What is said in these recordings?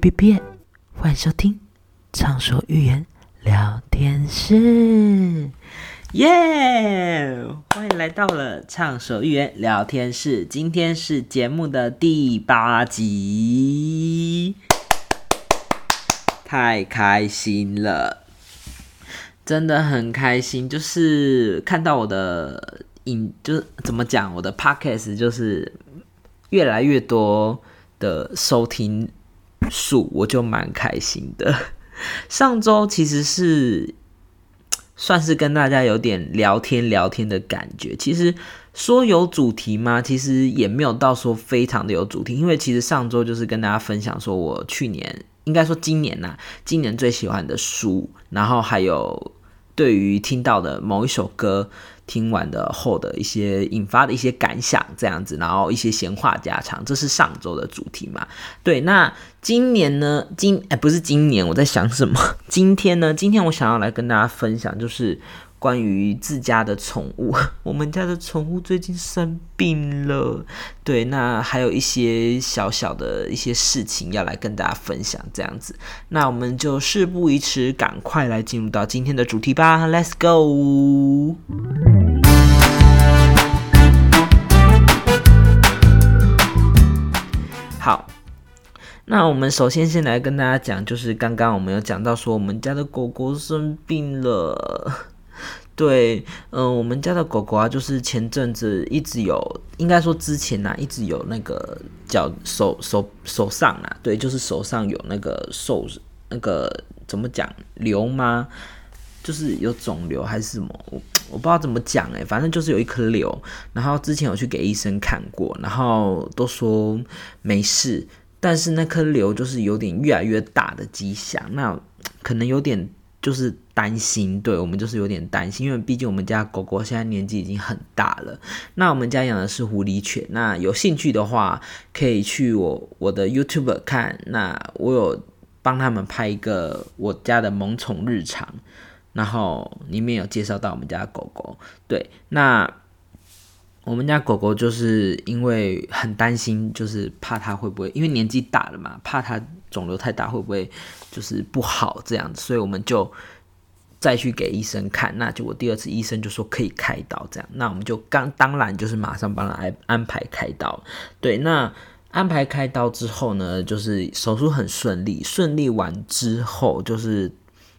别别，欢迎收听《畅说寓言聊天室》，耶！欢迎来到了《畅说寓言聊天室》，今天是节目的第八集，太开心了，真的很开心，就是看到我的影，就是怎么讲，我的 podcast 就是越来越多的收听。数我就蛮开心的。上周其实是算是跟大家有点聊天聊天的感觉。其实说有主题吗？其实也没有到说非常的有主题。因为其实上周就是跟大家分享说我去年应该说今年呐，今年最喜欢的书，然后还有对于听到的某一首歌。听完的后的一些引发的一些感想，这样子，然后一些闲话家常，这是上周的主题嘛？对，那今年呢？今哎，不是今年，我在想什么？今天呢？今天我想要来跟大家分享，就是。关于自家的宠物，我们家的宠物最近生病了，对，那还有一些小小的一些事情要来跟大家分享，这样子，那我们就事不宜迟，赶快来进入到今天的主题吧，Let's go。好，那我们首先先来跟大家讲，就是刚刚我们有讲到说，我们家的狗狗生病了。对，嗯，我们家的狗狗啊，就是前阵子一直有，应该说之前呐，一直有那个脚手手手上啊，对，就是手上有那个受那个怎么讲瘤吗？就是有肿瘤还是什么？我我不知道怎么讲哎，反正就是有一颗瘤，然后之前有去给医生看过，然后都说没事，但是那颗瘤就是有点越来越大的迹象，那可能有点。就是担心，对我们就是有点担心，因为毕竟我们家狗狗现在年纪已经很大了。那我们家养的是狐狸犬，那有兴趣的话可以去我我的 YouTube 看。那我有帮他们拍一个我家的萌宠日常，然后里面有介绍到我们家狗狗。对，那我们家狗狗就是因为很担心，就是怕它会不会因为年纪大了嘛，怕它。肿瘤太大会不会就是不好这样子？所以我们就再去给医生看。那就我第二次医生就说可以开刀这样。那我们就刚当然就是马上帮他安安排开刀。对，那安排开刀之后呢，就是手术很顺利。顺利完之后，就是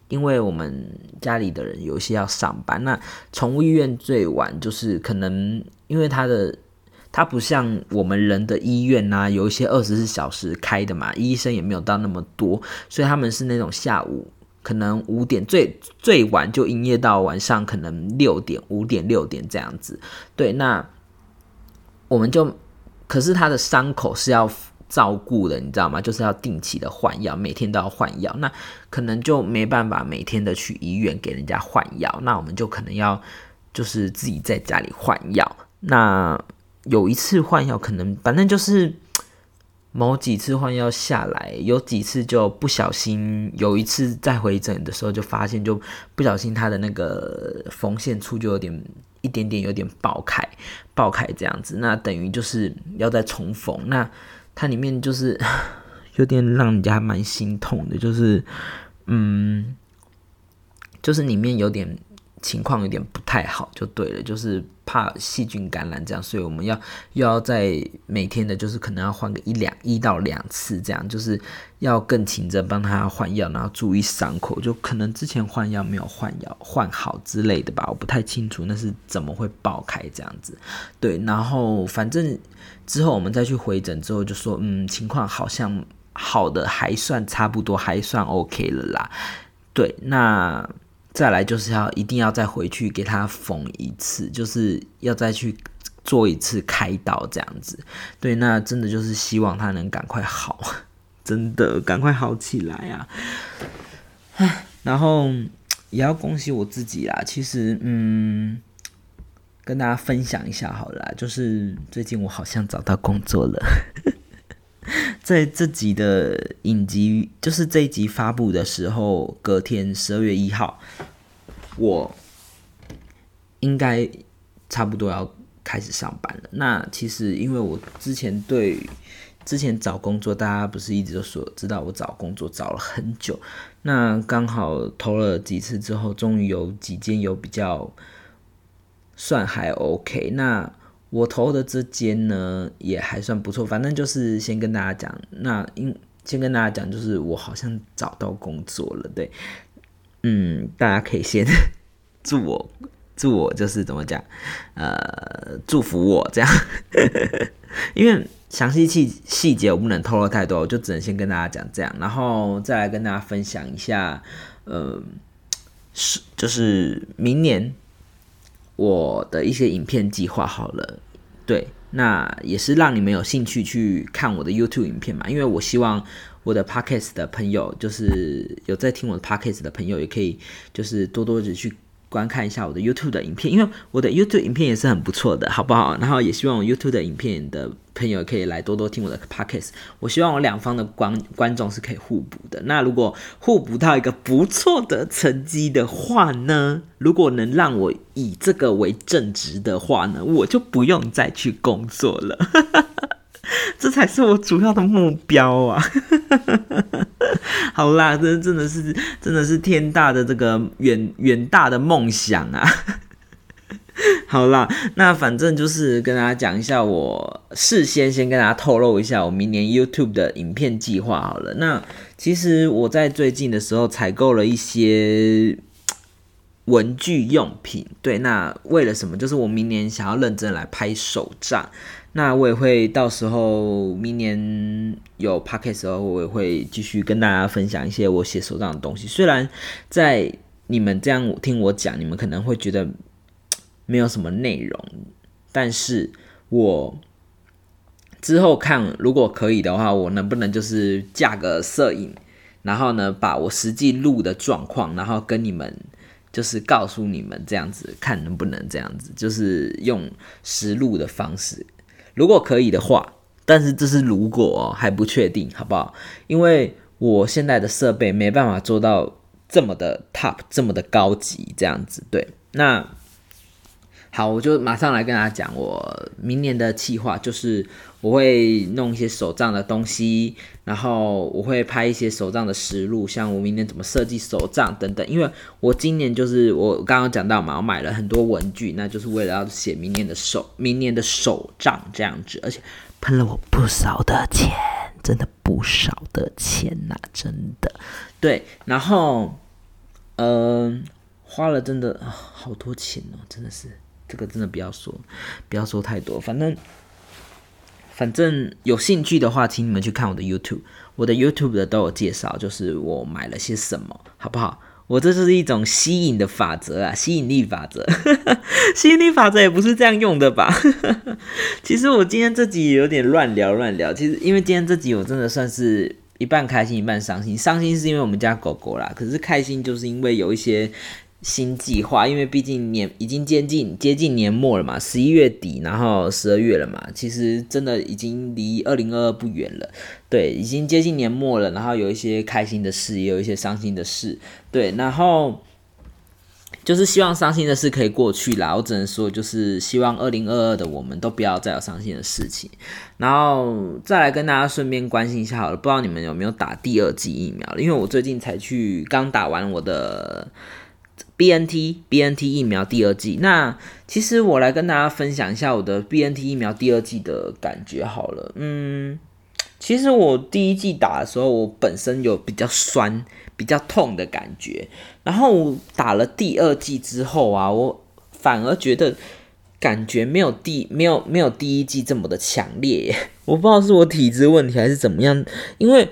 因为我们家里的人有一些要上班，那宠物医院最晚就是可能因为他的。它不像我们人的医院呐，有一些二十四小时开的嘛，医生也没有到那么多，所以他们是那种下午可能五点最最晚就营业到晚上可能六点五点六点这样子。对，那我们就可是他的伤口是要照顾的，你知道吗？就是要定期的换药，每天都要换药，那可能就没办法每天的去医院给人家换药，那我们就可能要就是自己在家里换药，那。有一次换药，可能反正就是 某几次换药下来，有几次就不小心，有一次在回诊的时候就发现，就不小心他的那个缝线处就有点一点点有点爆开，爆开这样子，那等于就是要再重缝，那它里面就是 有点让人家蛮心痛的，就是嗯，就是里面有点。情况有点不太好，就对了，就是怕细菌感染这样，所以我们要又要在每天的，就是可能要换个一两一到两次这样，就是要更勤着帮他换药，然后注意伤口，就可能之前换药没有换药换好之类的吧，我不太清楚那是怎么会爆开这样子。对，然后反正之后我们再去回诊之后就说，嗯，情况好像好的还算差不多，还算 OK 了啦。对，那。再来就是要一定要再回去给他缝一次，就是要再去做一次开刀这样子。对，那真的就是希望他能赶快好，真的赶快好起来啊！然后也要恭喜我自己啦。其实，嗯，跟大家分享一下好了，就是最近我好像找到工作了。在这集的影集，就是这一集发布的时候，隔天十二月一号，我应该差不多要开始上班了。那其实因为我之前对之前找工作，大家不是一直都说知道我找工作找了很久，那刚好投了几次之后，终于有几间有比较算还 OK。那我投的这间呢，也还算不错。反正就是先跟大家讲，那因先跟大家讲，就是我好像找到工作了，对，嗯，大家可以先 祝我祝我就是怎么讲，呃，祝福我这样，因为。详细细细节我不能透露太多，我就只能先跟大家讲这样，然后再来跟大家分享一下，呃，是就是明年我的一些影片计划好了，对，那也是让你们有兴趣去看我的 YouTube 影片嘛，因为我希望我的 Podcast 的朋友，就是有在听我的 Podcast 的朋友，也可以就是多多的去。观看一下我的 YouTube 的影片，因为我的 YouTube 影片也是很不错的，好不好？然后也希望 YouTube 的影片的朋友可以来多多听我的 Podcast。我希望我两方的观观众是可以互补的。那如果互补到一个不错的成绩的话呢？如果能让我以这个为正职的话呢，我就不用再去工作了。这才是我主要的目标啊！好啦，这真的是真的是天大的这个远远大的梦想啊！好啦，那反正就是跟大家讲一下，我事先先跟大家透露一下我明年 YouTube 的影片计划好了。那其实我在最近的时候采购了一些文具用品，对，那为了什么？就是我明年想要认真来拍手账。那我也会到时候明年有 p o c k e t 时候，我也会继续跟大家分享一些我写手账的东西。虽然在你们这样听我讲，你们可能会觉得没有什么内容，但是我之后看，如果可以的话，我能不能就是架个摄影，然后呢，把我实际录的状况，然后跟你们就是告诉你们这样子，看能不能这样子，就是用实录的方式。如果可以的话，但是这是如果还不确定，好不好？因为我现在的设备没办法做到这么的 top，这么的高级，这样子。对，那。好，我就马上来跟大家讲，我明年的计划就是我会弄一些手账的东西，然后我会拍一些手账的实录，像我明年怎么设计手账等等。因为我今年就是我刚刚讲到嘛，我买了很多文具，那就是为了要写明年的手明年的手账这样子，而且喷了我不少的钱，真的不少的钱呐，真的。对，然后嗯，花了真的好多钱哦，真的是。这个真的不要说，不要说太多。反正，反正有兴趣的话，请你们去看我的 YouTube，我的 YouTube 的都有介绍，就是我买了些什么，好不好？我这就是一种吸引的法则啊，吸引力法则。吸引力法则也不是这样用的吧？其实我今天这集有点乱聊乱聊。其实因为今天这集我真的算是一半开心一半伤心。伤心是因为我们家狗狗啦，可是开心就是因为有一些。新计划，因为毕竟年已经接近接近年末了嘛，十一月底，然后十二月了嘛，其实真的已经离二零二二不远了。对，已经接近年末了，然后有一些开心的事，也有一些伤心的事。对，然后就是希望伤心的事可以过去啦。我只能说，就是希望二零二二的我们都不要再有伤心的事情。然后再来跟大家顺便关心一下好了，不知道你们有没有打第二剂疫苗了？因为我最近才去刚打完我的。B N T B N T 疫苗第二季，那其实我来跟大家分享一下我的 B N T 疫苗第二季的感觉好了。嗯，其实我第一季打的时候，我本身有比较酸、比较痛的感觉，然后打了第二季之后啊，我反而觉得感觉没有第没有没有第一季这么的强烈。我不知道是我体质问题还是怎么样，因为。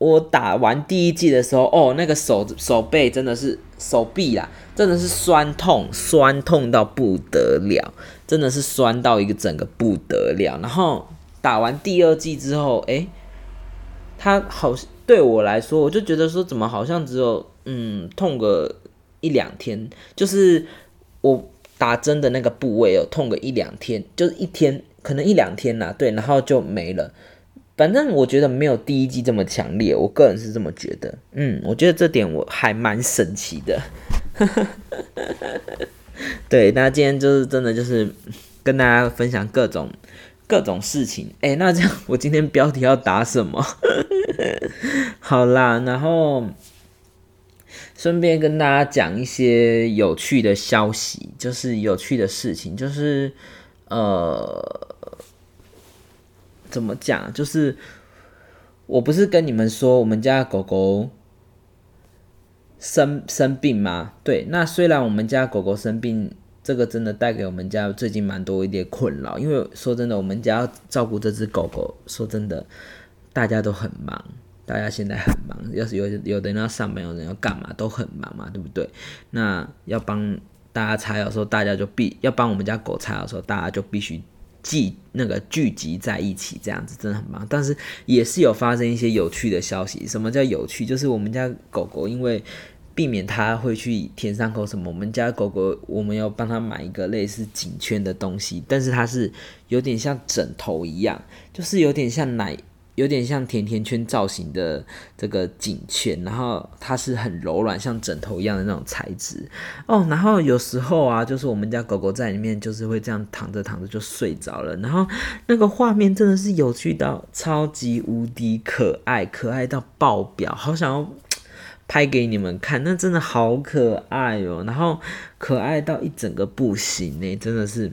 我打完第一季的时候，哦，那个手手背真的是手臂啦，真的是酸痛，酸痛到不得了，真的是酸到一个整个不得了。然后打完第二季之后，诶，他好对我来说，我就觉得说，怎么好像只有嗯痛个一两天，就是我打针的那个部位有痛个一两天，就是一天，可能一两天啦，对，然后就没了。反正我觉得没有第一季这么强烈，我个人是这么觉得。嗯，我觉得这点我还蛮神奇的。对，那今天就是真的就是跟大家分享各种各种事情。哎，那这样我今天标题要打什么？好啦，然后顺便跟大家讲一些有趣的消息，就是有趣的事情，就是呃，怎么讲？就是我不是跟你们说我们家狗狗。生生病吗？对，那虽然我们家狗狗生病，这个真的带给我们家最近蛮多一点困扰。因为说真的，我们家要照顾这只狗狗，说真的，大家都很忙，大家现在很忙。要是有有的人要上班，有人要干嘛，都很忙嘛，对不对？那要帮大家擦药的时候，大家就必要帮我们家狗擦药的时候，大家就必须聚那个聚集在一起，这样子真的很棒。但是也是有发生一些有趣的消息。什么叫有趣？就是我们家狗狗因为避免它会去舔伤口什么？我们家狗狗，我们要帮它买一个类似颈圈的东西，但是它是有点像枕头一样，就是有点像奶，有点像甜甜圈造型的这个颈圈，然后它是很柔软，像枕头一样的那种材质哦。然后有时候啊，就是我们家狗狗在里面，就是会这样躺着躺着就睡着了，然后那个画面真的是有趣到超级无敌可爱，可爱到爆表，好想要。拍给你们看，那真的好可爱哦，然后可爱到一整个不行呢，真的是。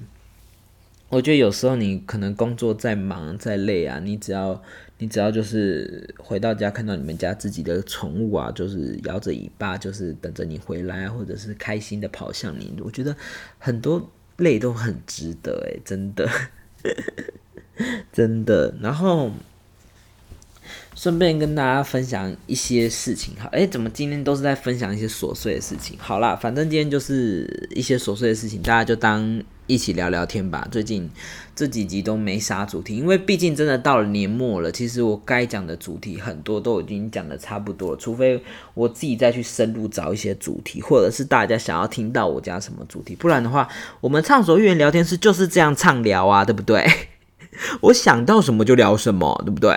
我觉得有时候你可能工作再忙再累啊，你只要你只要就是回到家看到你们家自己的宠物啊，就是摇着尾巴，就是等着你回来，或者是开心的跑向你，我觉得很多累都很值得诶，真的，真的，然后。顺便跟大家分享一些事情，好，哎，怎么今天都是在分享一些琐碎的事情？好啦，反正今天就是一些琐碎的事情，大家就当一起聊聊天吧。最近这几集都没啥主题，因为毕竟真的到了年末了，其实我该讲的主题很多都已经讲的差不多了，除非我自己再去深入找一些主题，或者是大家想要听到我讲什么主题，不然的话，我们畅所欲言聊天室就是这样畅聊啊，对不对？我想到什么就聊什么，对不对？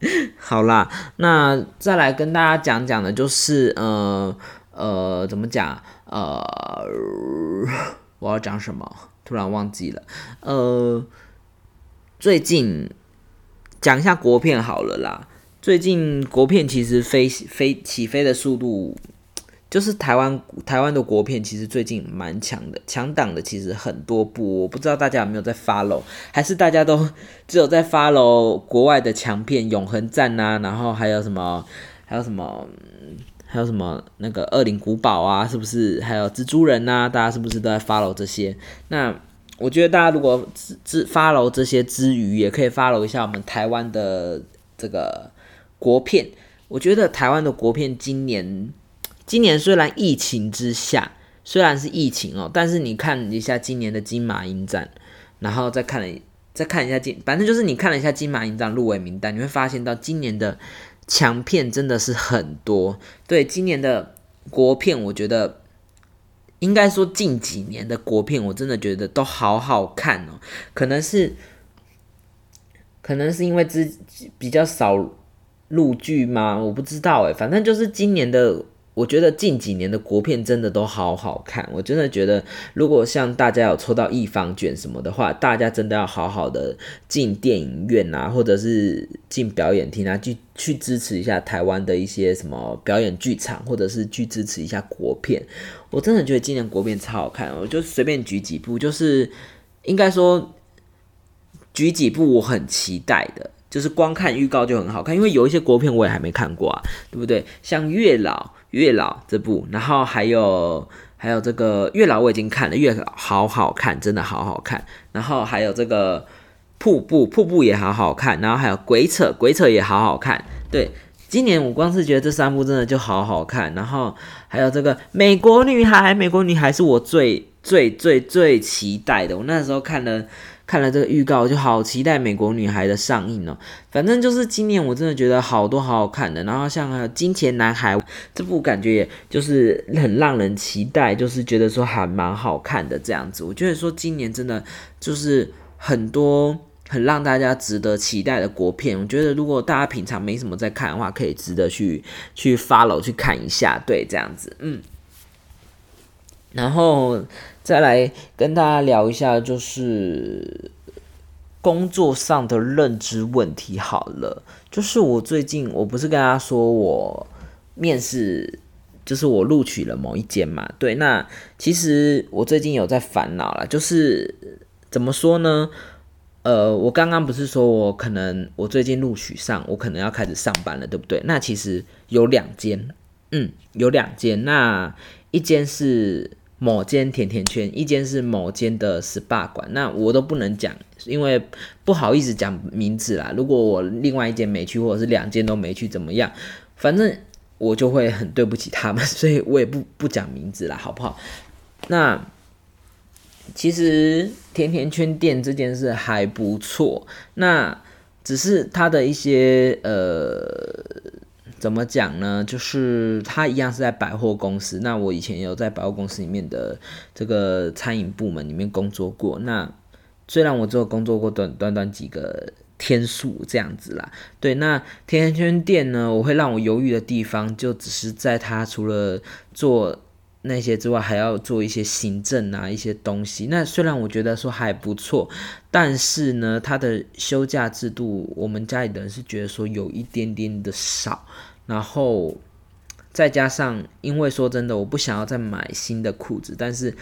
好啦，那再来跟大家讲讲的，就是呃呃，怎么讲？呃，我要讲什么？突然忘记了。呃，最近讲一下国片好了啦。最近国片其实飞飞起飞的速度。就是台湾台湾的国片其实最近蛮强的，强档的其实很多部，我不知道大家有没有在 follow，还是大家都 只有在 follow 国外的强片《永恒战》呐，然后还有什么还有什么还有什么那个《恶灵古堡》啊，是不是？还有蜘蛛人呐，大家是不是都在 follow 这些？那我觉得大家如果之之 follow 这些之余，也可以 follow 一下我们台湾的这个国片。我觉得台湾的国片今年。今年虽然疫情之下，虽然是疫情哦，但是你看一下今年的金马影展，然后再看了再看一下金，反正就是你看了一下金马影展入围名单，你会发现到今年的强片真的是很多。对，今年的国片，我觉得应该说近几年的国片，我真的觉得都好好看哦。可能是可能是因为之比较少录剧吗？我不知道诶，反正就是今年的。我觉得近几年的国片真的都好好看，我真的觉得，如果像大家有抽到一方卷什么的话，大家真的要好好的进电影院啊，或者是进表演厅啊，去去支持一下台湾的一些什么表演剧场，或者是去支持一下国片。我真的觉得今年国片超好看，我就随便举几部，就是应该说举几部我很期待的，就是光看预告就很好看，因为有一些国片我也还没看过啊，对不对？像月老。月老这部，然后还有还有这个月老我已经看了，月老好好看，真的好好看。然后还有这个瀑布，瀑布也好好看。然后还有鬼扯，鬼扯也好好看。对，今年我光是觉得这三部真的就好好看。然后还有这个美国女孩，美国女孩是我最最最最期待的。我那时候看了。看了这个预告，就好期待《美国女孩》的上映哦。反正就是今年我真的觉得好多好好看的。然后像《金钱男孩》这部，感觉也就是很让人期待，就是觉得说还蛮好看的这样子。我觉得说今年真的就是很多很让大家值得期待的国片。我觉得如果大家平常没什么在看的话，可以值得去去 follow 去看一下。对，这样子，嗯。然后再来跟大家聊一下，就是工作上的认知问题好了，就是我最近我不是跟大家说我面试，就是我录取了某一间嘛，对，那其实我最近有在烦恼了，就是怎么说呢？呃，我刚刚不是说我可能我最近录取上，我可能要开始上班了，对不对？那其实有两间，嗯，有两间，那一间是。某间甜甜圈，一间是某间的 SPA 馆，那我都不能讲，因为不好意思讲名字啦。如果我另外一间没去，或者是两间都没去，怎么样？反正我就会很对不起他们，所以我也不不讲名字啦，好不好？那其实甜甜圈店这件事还不错，那只是它的一些呃。怎么讲呢？就是他一样是在百货公司。那我以前有在百货公司里面的这个餐饮部门里面工作过。那虽然我只有工作过短短短几个天数这样子啦。对，那甜甜圈店呢，我会让我犹豫的地方，就只是在他除了做那些之外，还要做一些行政啊一些东西。那虽然我觉得说还不错，但是呢，他的休假制度，我们家里的人是觉得说有一点点的少。然后再加上，因为说真的，我不想要再买新的裤子，但是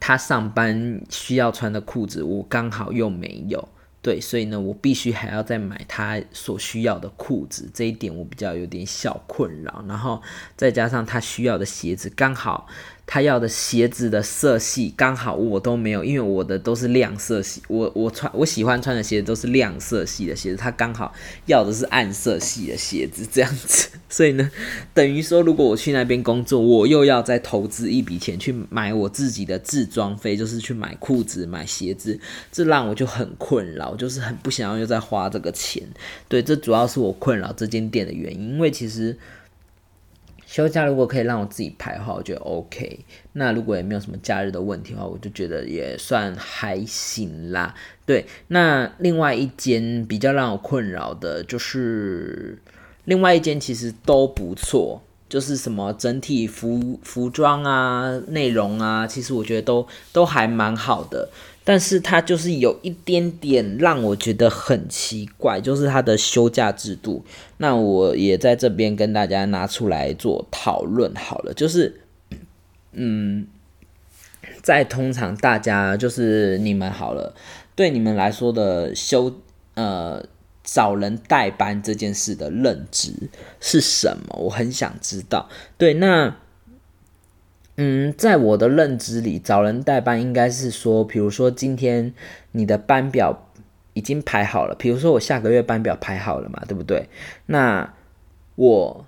他上班需要穿的裤子，我刚好又没有，对，所以呢，我必须还要再买他所需要的裤子，这一点我比较有点小困扰。然后再加上他需要的鞋子，刚好。他要的鞋子的色系刚好我都没有，因为我的都是亮色系。我我穿我喜欢穿的鞋子都是亮色系的鞋子，他刚好要的是暗色系的鞋子，这样子。所以呢，等于说如果我去那边工作，我又要再投资一笔钱去买我自己的自装费，就是去买裤子、买鞋子，这让我就很困扰，就是很不想要又再花这个钱。对，这主要是我困扰这间店的原因，因为其实。休假如果可以让我自己排的话，我觉得 OK。那如果也没有什么假日的问题的话，我就觉得也算还行啦。对，那另外一间比较让我困扰的就是，另外一间其实都不错，就是什么整体服服装啊、内容啊，其实我觉得都都还蛮好的。但是它就是有一点点让我觉得很奇怪，就是它的休假制度。那我也在这边跟大家拿出来做讨论好了，就是，嗯，在通常大家就是你们好了，对你们来说的休呃找人代班这件事的认知是什么？我很想知道。对，那。嗯，在我的认知里，找人代班应该是说，比如说今天你的班表已经排好了，比如说我下个月班表排好了嘛，对不对？那我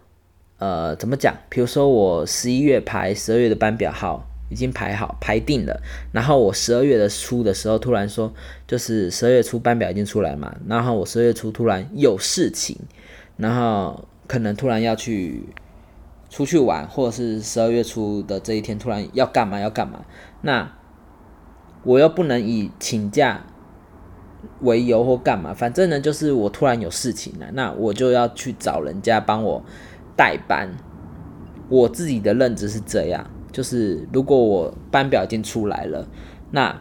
呃怎么讲？比如说我十一月排十二月的班表号已经排好排定了，然后我十二月的初的时候突然说，就是十二月初班表已经出来嘛，然后我十二月初突然有事情，然后可能突然要去。出去玩，或者是十二月初的这一天突然要干嘛要干嘛，那我又不能以请假为由或干嘛，反正呢就是我突然有事情了，那我就要去找人家帮我代班。我自己的认知是这样，就是如果我班表已经出来了，那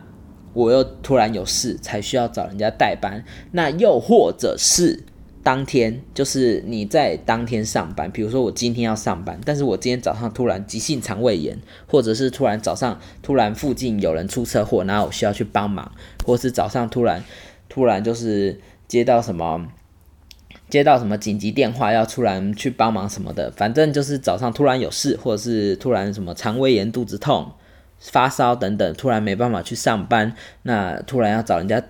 我又突然有事才需要找人家代班，那又或者是。当天就是你在当天上班，比如说我今天要上班，但是我今天早上突然急性肠胃炎，或者是突然早上突然附近有人出车祸，然后我需要去帮忙，或是早上突然突然就是接到什么接到什么紧急电话要突然去帮忙什么的，反正就是早上突然有事，或者是突然什么肠胃炎、肚子痛、发烧等等，突然没办法去上班，那突然要找人家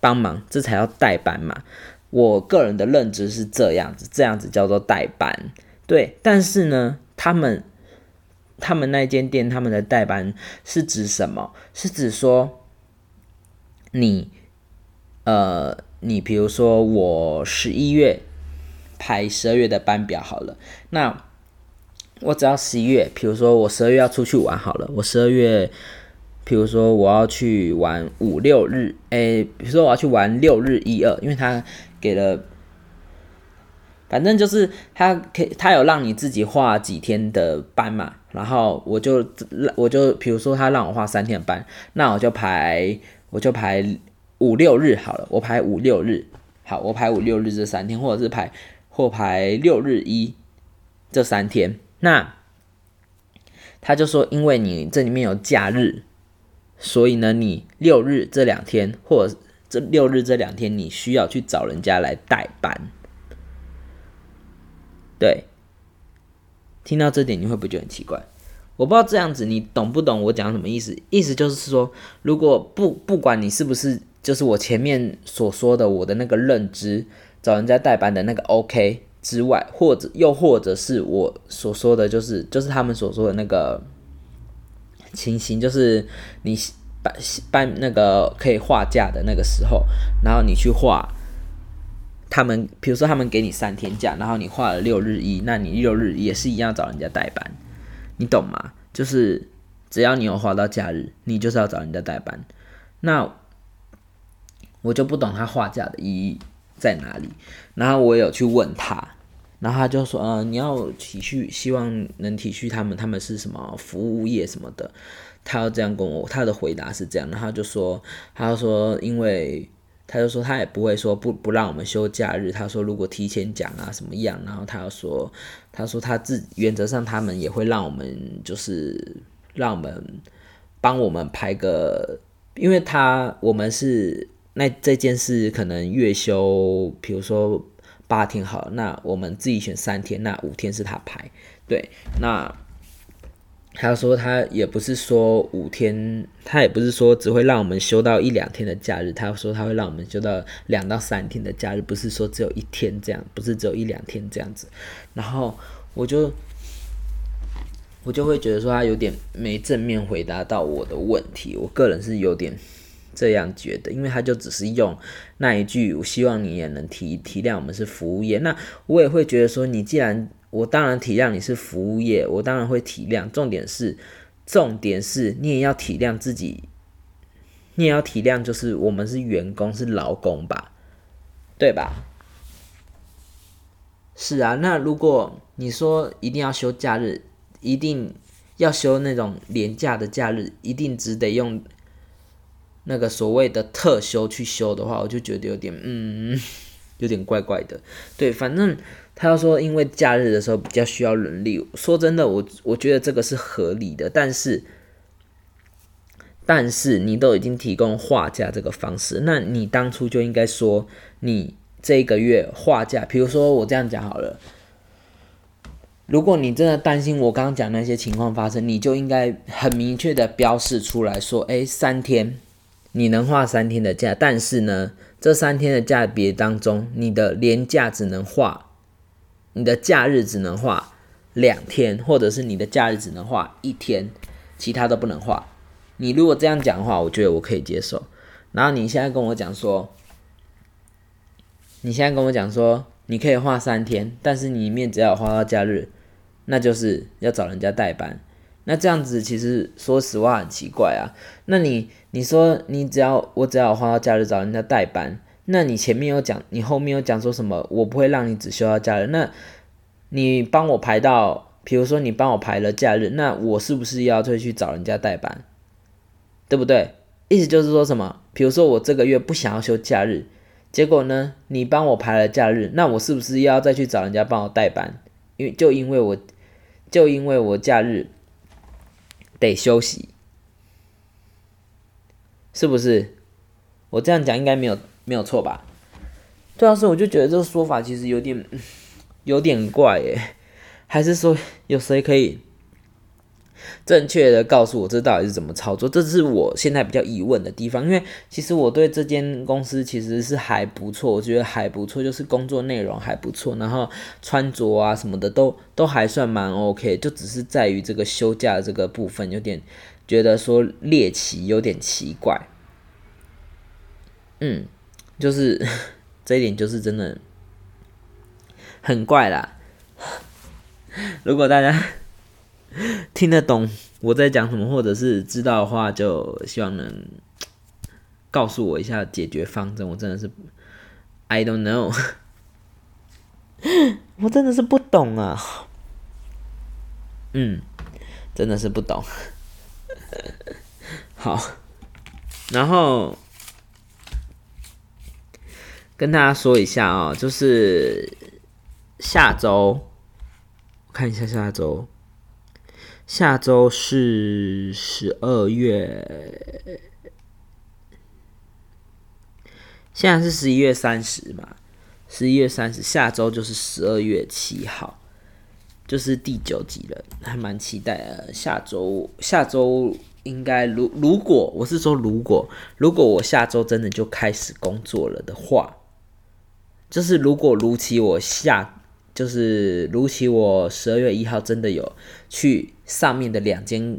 帮忙，这才要代班嘛。我个人的认知是这样子，这样子叫做代班，对。但是呢，他们他们那间店他们的代班是指什么？是指说你呃，你比如说我十一月排十二月的班表好了，那我只要十一月，比如说我十二月要出去玩好了，我十二月。比如说我要去玩五六日，诶，比如说我要去玩六日一二，因为他给了，反正就是他可以，他有让你自己画几天的班嘛，然后我就我就比如说他让我画三天班，那我就排我就排五六日好了，我排五六日，好，我排五六日这三天，或者是排或排六日一这三天，那他就说，因为你这里面有假日，所以呢，你六日这两天或者这六日这两天，你需要去找人家来代班。对，听到这点你会不会觉得很奇怪？我不知道这样子你懂不懂我讲什么意思？意思就是说，如果不不管你是不是。就是我前面所说的我的那个认知，找人家代班的那个 OK 之外，或者又或者是我所说的，就是就是他们所说的那个情形，就是你办办那个可以画假的那个时候，然后你去画，他们比如说他们给你三天假，然后你画了六日一，那你六日也是一样找人家代班，你懂吗？就是只要你有画到假日，你就是要找人家代班，那。我就不懂他画假的意义在哪里，然后我有去问他，然后他就说，呃，你要体恤，希望能体恤他们，他们是什么服务业什么的，他要这样跟我，他的回答是这样，然后就说，他就说，因为他就说他也不会说不不让我们休假日，他说如果提前讲啊什么样，然后他要说，他说他自原则上他们也会让我们就是让我们帮我们排个，因为他我们是。那这件事可能月休，比如说八天好，那我们自己选三天，那五天是他排。对，那他说他也不是说五天，他也不是说只会让我们休到一两天的假日，他说他会让我们休到两到三天的假日，不是说只有一天这样，不是只有一两天这样子。然后我就我就会觉得说他有点没正面回答到我的问题，我个人是有点。这样觉得，因为他就只是用那一句，我希望你也能体体谅我们是服务业。那我也会觉得说，你既然我当然体谅你是服务业，我当然会体谅。重点是，重点是你也要体谅自己，你也要体谅，就是我们是员工是劳工吧，对吧？是啊，那如果你说一定要休假日，一定要休那种廉价的假日，一定只得用。那个所谓的特休去休的话，我就觉得有点嗯，有点怪怪的。对，反正他要说因为假日的时候比较需要人力，说真的，我我觉得这个是合理的。但是，但是你都已经提供画价这个方式，那你当初就应该说你这个月画价，比如说我这样讲好了，如果你真的担心我刚刚讲那些情况发生，你就应该很明确的标示出来说，哎，三天。你能画三天的假，但是呢，这三天的假别当中，你的年假只能画，你的假日只能画两天，或者是你的假日只能画一天，其他都不能画。你如果这样讲的话，我觉得我可以接受。然后你现在跟我讲说，你现在跟我讲说，你可以画三天，但是你里面只要画到假日，那就是要找人家代班。那这样子其实说实话很奇怪啊。那你你说你只要我只要花到假日找人家代班，那你前面有讲，你后面有讲说什么？我不会让你只休到假日。那你帮我排到，比如说你帮我排了假日，那我是不是要再去找人家代班？对不对？意思就是说什么？比如说我这个月不想要休假日，结果呢，你帮我排了假日，那我是不是要再去找人家帮我代班？因为就因为我就因为我假日。得休息，是不是？我这样讲应该没有没有错吧？对啊，所以我就觉得这个说法其实有点 有点怪耶，还是说有谁可以？正确的告诉我这到底是怎么操作，这是我现在比较疑问的地方。因为其实我对这间公司其实是还不错，我觉得还不错，就是工作内容还不错，然后穿着啊什么的都都还算蛮 OK，就只是在于这个休假这个部分有点觉得说猎奇，有点奇怪。嗯，就是 这一点就是真的很怪啦。如果大家。听得懂我在讲什么，或者是知道的话，就希望能告诉我一下解决方针。我真的是，I don't know，我真的是不懂啊。嗯，真的是不懂。好，然后跟大家说一下啊，就是下周，看一下下周，下周是十二月，现在是十一月三十嘛，十一月三十，下周就是十二月七号，就是第九集了，还蛮期待的。下周下周应该如如果我是说如果如果我下周真的就开始工作了的话。就是如果如期我下，就是如期我十二月一号真的有去上面的两间，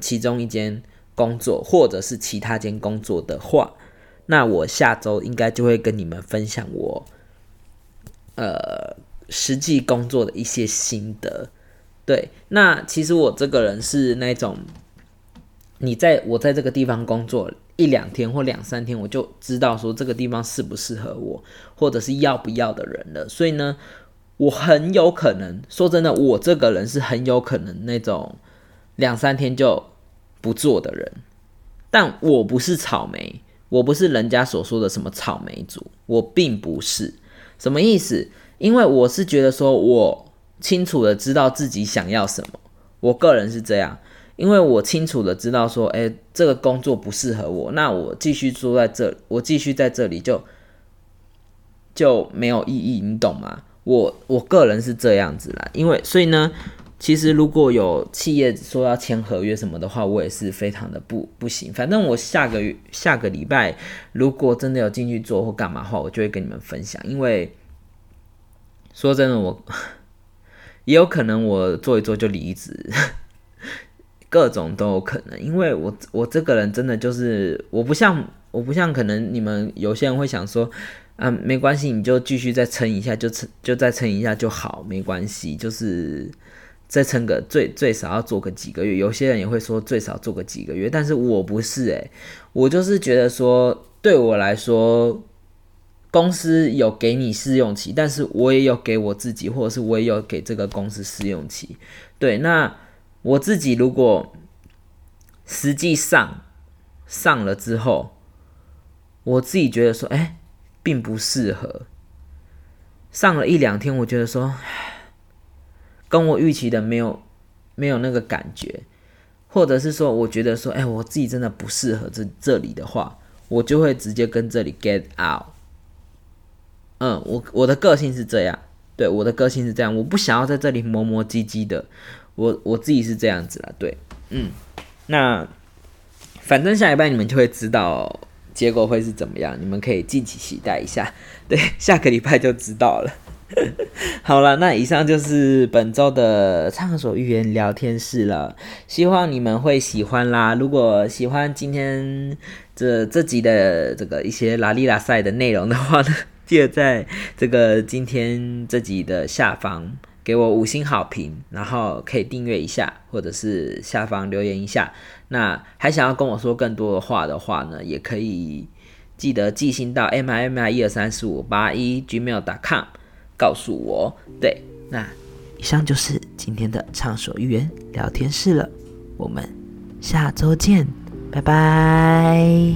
其中一间工作，或者是其他间工作的话，那我下周应该就会跟你们分享我，呃，实际工作的一些心得。对，那其实我这个人是那种，你在我在这个地方工作。一两天或两三天，我就知道说这个地方适不适合我，或者是要不要的人了。所以呢，我很有可能说真的，我这个人是很有可能那种两三天就不做的人。但我不是草莓，我不是人家所说的什么草莓族，我并不是。什么意思？因为我是觉得说我清楚的知道自己想要什么，我个人是这样。因为我清楚的知道说，哎，这个工作不适合我，那我继续坐在这，我继续在这里就就没有意义，你懂吗？我我个人是这样子啦，因为所以呢，其实如果有企业说要签合约什么的话，我也是非常的不不行。反正我下个月下个礼拜如果真的有进去做或干嘛的话，我就会跟你们分享。因为说真的，我 也有可能我做一做就离职。各种都有可能，因为我我这个人真的就是我不像我不像可能你们有些人会想说，啊没关系，你就继续再撑一下，就撑就再撑一下就好，没关系，就是再撑个最最少要做个几个月。有些人也会说最少做个几个月，但是我不是诶，我就是觉得说对我来说，公司有给你试用期，但是我也有给我自己，或者是我也有给这个公司试用期，对那。我自己如果实际上上了之后，我自己觉得说，哎，并不适合。上了一两天，我觉得说，跟我预期的没有没有那个感觉，或者是说，我觉得说，哎，我自己真的不适合这这里的话，我就会直接跟这里 get out。嗯，我我的个性是这样，对，我的个性是这样，我不想要在这里磨磨唧唧的。我我自己是这样子啦，对，嗯，那反正下礼拜你们就会知道结果会是怎么样，你们可以敬请期待一下，对，下个礼拜就知道了。好了，那以上就是本周的畅所欲言聊天室了，希望你们会喜欢啦。如果喜欢今天这这集的这个一些拉力拉赛的内容的话呢，记得在这个今天这集的下方。给我五星好评，然后可以订阅一下，或者是下方留言一下。那还想要跟我说更多的话的话呢，也可以记得寄信到 m i m i 一二三四五八一 gmail.com 告诉我。对，那以上就是今天的畅所欲言聊天室了，我们下周见，拜拜。